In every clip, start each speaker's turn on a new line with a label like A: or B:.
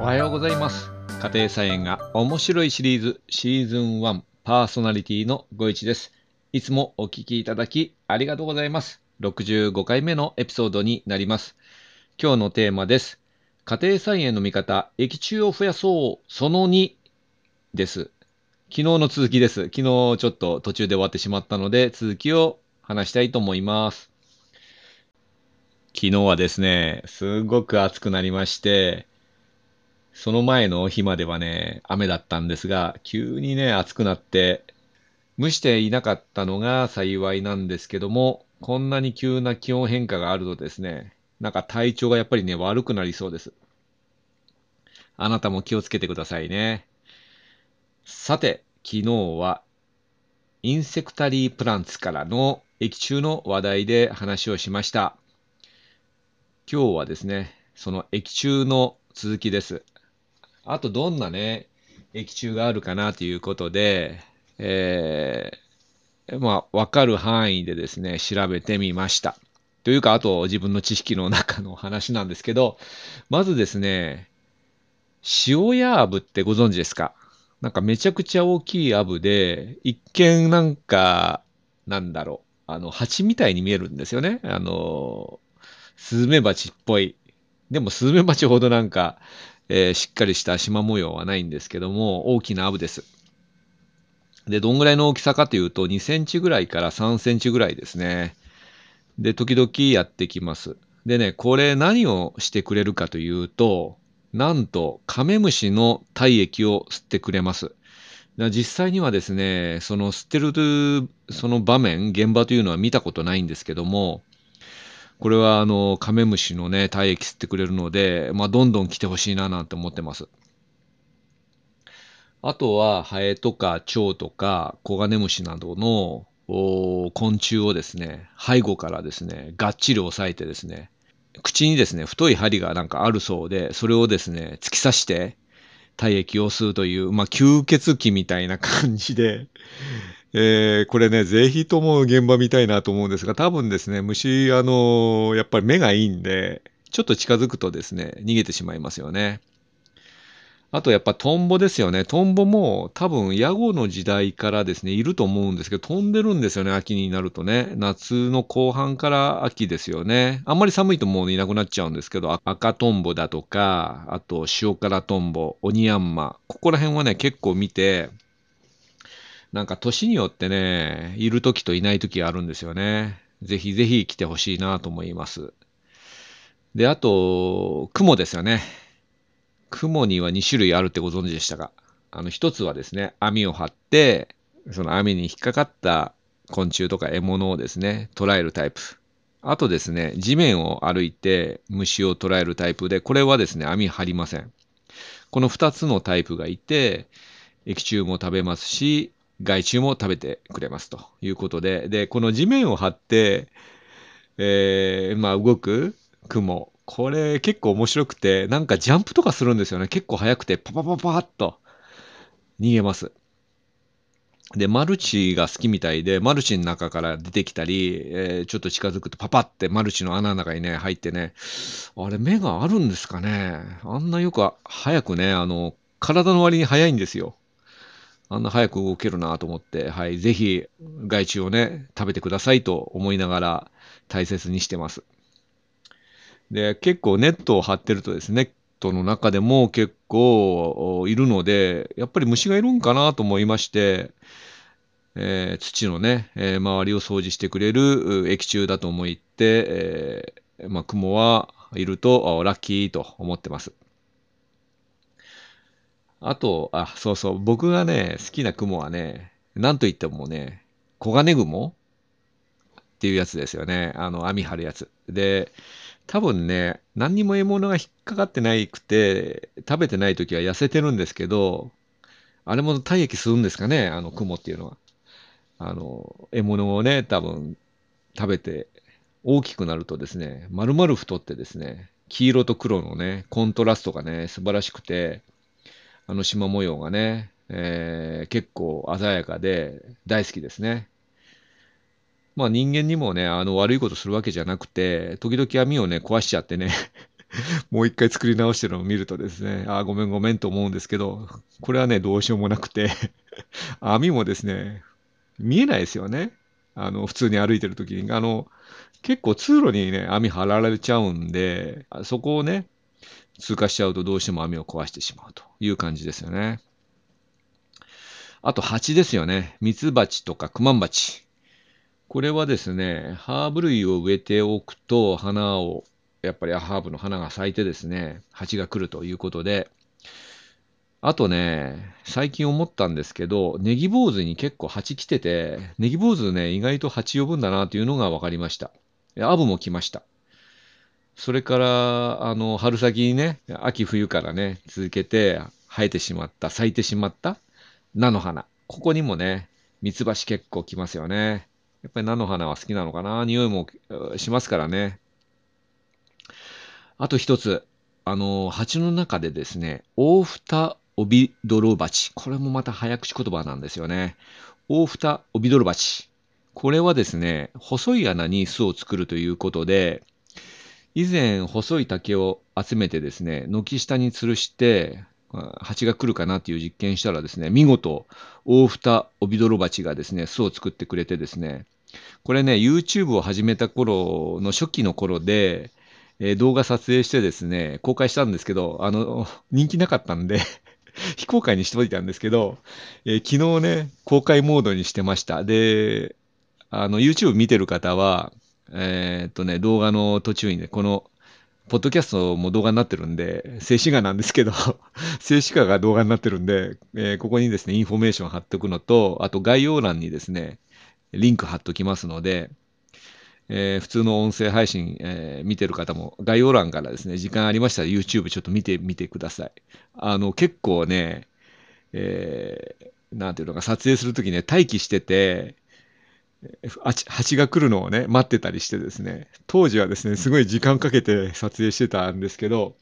A: おはようございます。家庭菜園が面白いシリーズシーズン1パーソナリティのご一です。いつもお聞きいただきありがとうございます。65回目のエピソードになります。今日のテーマです。家庭菜園の見方、液中を増やそう、その2です。昨日の続きです。昨日ちょっと途中で終わってしまったので、続きを話したいと思います。昨日はですね、すごく暑くなりまして、その前の日まではね、雨だったんですが、急にね、暑くなって、蒸していなかったのが幸いなんですけども、こんなに急な気温変化があるとですね、なんか体調がやっぱりね、悪くなりそうです。あなたも気をつけてくださいね。さて、昨日は、インセクタリープランツからの液中の話題で話をしました。今日はですね、その液中の続きです。あとどんなね、液中があるかなということで、えー、まあ、わかる範囲でですね、調べてみました。というか、あと自分の知識の中の話なんですけど、まずですね、塩ヤーブってご存知ですか？なんかめちゃくちゃ大きいアブで、一見なんか、なんだろう、あの、蜂みたいに見えるんですよね。あの、スズメバチっぽい。でもスズメバチほどなんか、えーしっかりした縞模様はないんですけども、大きなアブです。で、どんぐらいの大きさかというと、2センチぐらいから3センチぐらいですね。で、時々やってきます。でね、これ何をしてくれるかというと、なんと、カメムシの体液を吸ってくれます。実際にはですね、その吸ってる、その場面、現場というのは見たことないんですけども、これはあの、カメムシのね、体液吸ってくれるので、まあ、どんどん来てほしいななんて思ってます。あとは、ハエとか蝶とか、コガネムシなどの昆虫をですね、背後からですね、がっちり押さえてですね、口にですね、太い針がなんかあるそうで、それをですね、突き刺して体液を吸うという、まあ、吸血鬼みたいな感じで、えーこれね、ぜひとも現場見たいなと思うんですが、多分ですね、虫、あのやっぱり目がいいんで、ちょっと近づくとですね、逃げてしまいますよね。あとやっぱトンボですよね。トンボも多分ヤゴの時代からですね、いると思うんですけど、飛んでるんですよね、秋になるとね。夏の後半から秋ですよね。あんまり寒いともういなくなっちゃうんですけど、赤トンボだとか、あと塩辛トンボ、オニヤンマ、ここら辺はね、結構見て、なんか年によってね、いる時といない時があるんですよね。ぜひぜひ来てほしいなと思います。で、あと、雲ですよね。雲には2種類あるってご存知でしたか？あの、一つはですね、網を張って、その網に引っかかった昆虫とか獲物をですね、捉えるタイプ。あとですね、地面を歩いて虫を捉えるタイプで、これはですね、網張りません。この2つのタイプがいて、液中も食べますし、害虫も食べてくれますということで、で、この地面を張って、えーまあ動く雲、これ結構面白くて、なんかジャンプとかするんですよね。結構速くて、パパパパッと逃げます。で、マルチが好きみたいで、マルチの中から出てきたり、えーちょっと近づくとパパってマルチの穴の中にね、入ってね、あれ目があるんですかね。あんなよく早くね、あの、体の割に速いんですよ。あんな早く動けるなと思って、はい、ぜひ害虫をね、食べてくださいと思いながら大切にしてます。で、結構ネットを張ってるとですね、ネットの中でも結構いるので、やっぱり虫がいるんかなと思いまして、えー土のね、えー周りを掃除してくれる液中だと思って、えーまあ、雲はいるとラッキーと思ってます。あと、あ、そうそう、僕がね、好きな雲はね、なんといってもね、黄金雲っていうやつですよね。あの、網張るやつ。で、多分ね、何にも獲物が引っかかってないくて、食べてない時は痩せてるんですけど、あれも体液吸うんですかね、あの雲っていうのは。あの、獲物をね、多分食べて大きくなるとですね、丸々太ってですね、黄色と黒のね、コントラストがね、素晴らしくて、あの縞模様がね、えー結構鮮やかで大好きですね。まあ人間にもね、あの悪いことするわけじゃなくて、時々網をね、壊しちゃってね、もう一回作り直してるのを見るとですね、ああごめんごめんと思うんですけど、これはね、どうしようもなくて 網もですね、見えないですよね。あの、普通に歩いてる時に。あの、結構通路にね、網張られちゃうんで、そこをね、通過しちゃうとどうしても網を壊してしまうという感じですよね。あと蜂ですよね。ミツバチとかクマンバチ。これはですね、ハーブ類を植えておくと花を、やっぱりハーブの花が咲いてですね、蜂が来るということで、あとね、最近思ったんですけど、ネギ坊主に結構蜂来てて、ネギ坊主ね、意外と蜂呼ぶんだなというのが分かりました。アブも来ました。それから、あの、春先にね、秋冬からね、続けて生えてしまった、咲いてしまった菜の花。ここにもね、ミツバチ結構来ますよね。やっぱり菜の花は好きなのかな匂いもしますからね。あと一つ、あの、蜂の中でですね、オオフタオビドロバチ。これもまた早口言葉なんですよね。オオフタオビドロバチ。これはですね、細い穴に巣を作るということで、以前細い竹を集めてですね、軒下に吊るして、蜂が来るかなっていう実験したらですね、見事、大蓋オビドロバチがですね、巣を作ってくれてですね、これね、YouTube を始めた頃の初期の頃で、えー、動画撮影してですね、公開したんですけど、あの、人気なかったんで 非公開にしておいたんですけど、えー、昨日ね、公開モードにしてました。で、あの、YouTube 見てる方は、えー、っとね、動画の途中にね、この、ポッドキャストも動画になってるんで、静止画なんですけど 静止画が動画になってるんで、えー、ここにですね、インフォメーション貼っておくのと、あと概要欄にですね、リンク貼っときますので、えー、普通の音声配信、えー、見てる方も概要欄からですね、時間ありましたら YouTube ちょっと見てみてください。あの、結構ね、えー、なんていうのか、撮影するときね、待機してて、蜂が来るのをね、待ってたりしてですね、当時はですね、すごい時間かけて撮影してたんですけど、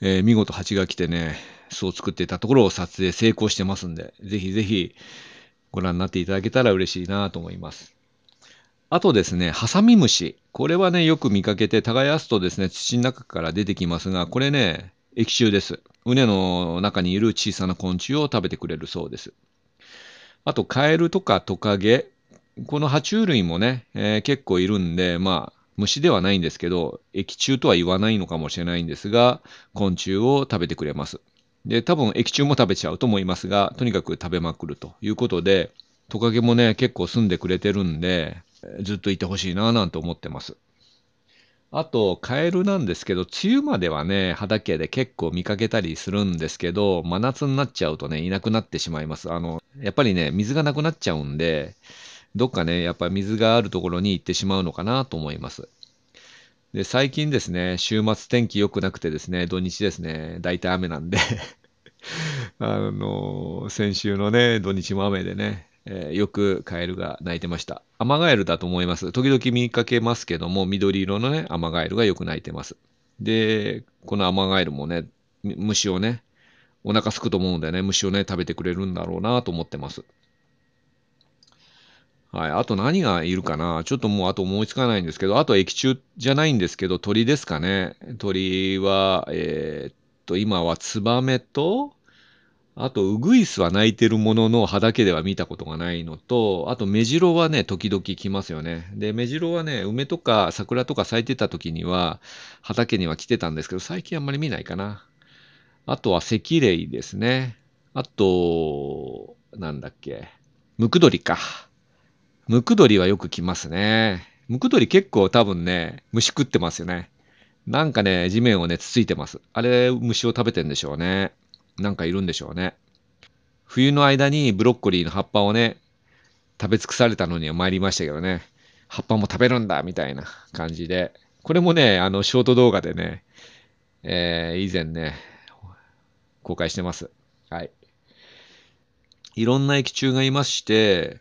A: えー、見事蜂が来てね、巣を作っていたところを撮影成功してますんで、ぜひぜひご覧になっていただけたら嬉しいなと思います。あとですね、ハサミムシ。これはね、よく見かけて耕すとですね、土の中から出てきますが、これね、液中です。畝の中にいる小さな昆虫を食べてくれるそうです。あと、カエルとかトカゲ、この爬虫類もね、えー、結構いるんで、まあ、虫ではないんですけど、液中とは言わないのかもしれないんですが、昆虫を食べてくれます。で、多分液中も食べちゃうと思いますが、とにかく食べまくるということで、トカゲもね、結構住んでくれてるんで、ずっといてほしいなぁなんて思ってます。あと、カエルなんですけど、梅雨まではね、畑で結構見かけたりするんですけど、真夏になっちゃうとね、いなくなってしまいます。あの、やっぱりね、水がなくなっちゃうんで、どっかね、やっぱり水があるところに行ってしまうのかなと思います。で、最近ですね、週末天気良くなくてですね、土日ですね、大体雨なんで あの、先週のね、土日も雨でね、えー、よくカエルが鳴いてました。アマガエルだと思います。時々見かけますけども、緑色のね、アマガエルがよく鳴いてます。で、このアマガエルもね、虫をね、お腹すくと思うんでね、虫をね、食べてくれるんだろうなと思ってます。はい。あと何がいるかな？ちょっともうあと思いつかないんですけど、あと液中じゃないんですけど、鳥ですかね。鳥は、えー、っと、今はツバメと、あと、ウグイスは鳴いてるものの葉だけでは見たことがないのと、あと、メジロはね、時々来ますよね。で、メジロはね、梅とか桜とか咲いてた時には、畑には来てたんですけど、最近あんまり見ないかな。あとは、赤霊ですね。あと、なんだっけ。ムクドリか。ムクドリはよく来ますね。ムクドリ結構多分ね、虫食ってますよね。なんかね、地面をね、つついてます。あれ、虫を食べてんでしょうね。なんかいるんでしょうね。冬の間にブロッコリーの葉っぱをね、食べ尽くされたのには参りましたけどね、葉っぱも食べるんだみたいな感じで、これもね、あの、ショート動画でね、えー、以前ね、公開してます。はい。いろんな液虫がいまして、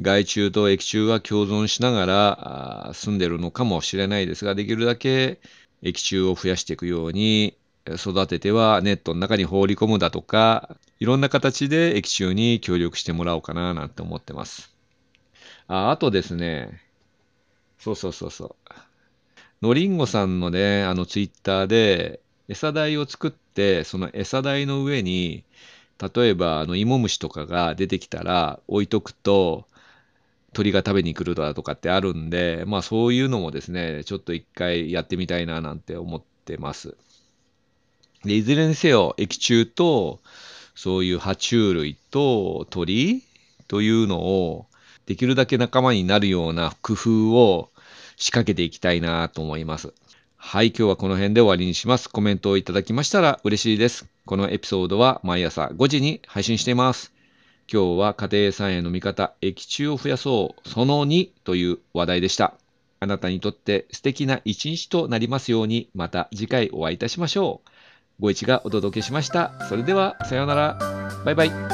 A: 害虫と液虫は共存しながら住んでるのかもしれないですが、できるだけ液虫を増やしていくように育ててはネットの中に放り込むだとか、いろんな形で液中に協力してもらおうかななんて思ってます。ああとですね、そうそうそうそう。のりんごさんのね、あのツイッターで、餌台を作って、その餌台の上に、例えばあの芋虫とかが出てきたら置いとくと、鳥が食べに来るだとかってあるんで、まあそういうのもですね、ちょっと一回やってみたいななんて思ってます。で、いずれにせよ、液中と、そういう爬虫類と鳥というのを、できるだけ仲間になるような工夫を仕掛けていきたいなと思います。はい、今日はこの辺で終わりにします。コメントをいただきましたら嬉しいです。このエピソードは毎朝5時に配信しています。今日は家庭菜園の見方、液中を増やそう、その2という話題でした。あなたにとって素敵な一日となりますように、また次回お会いいたしましょう。ご一がお届けしました。それでは、さようなら。バイバイ。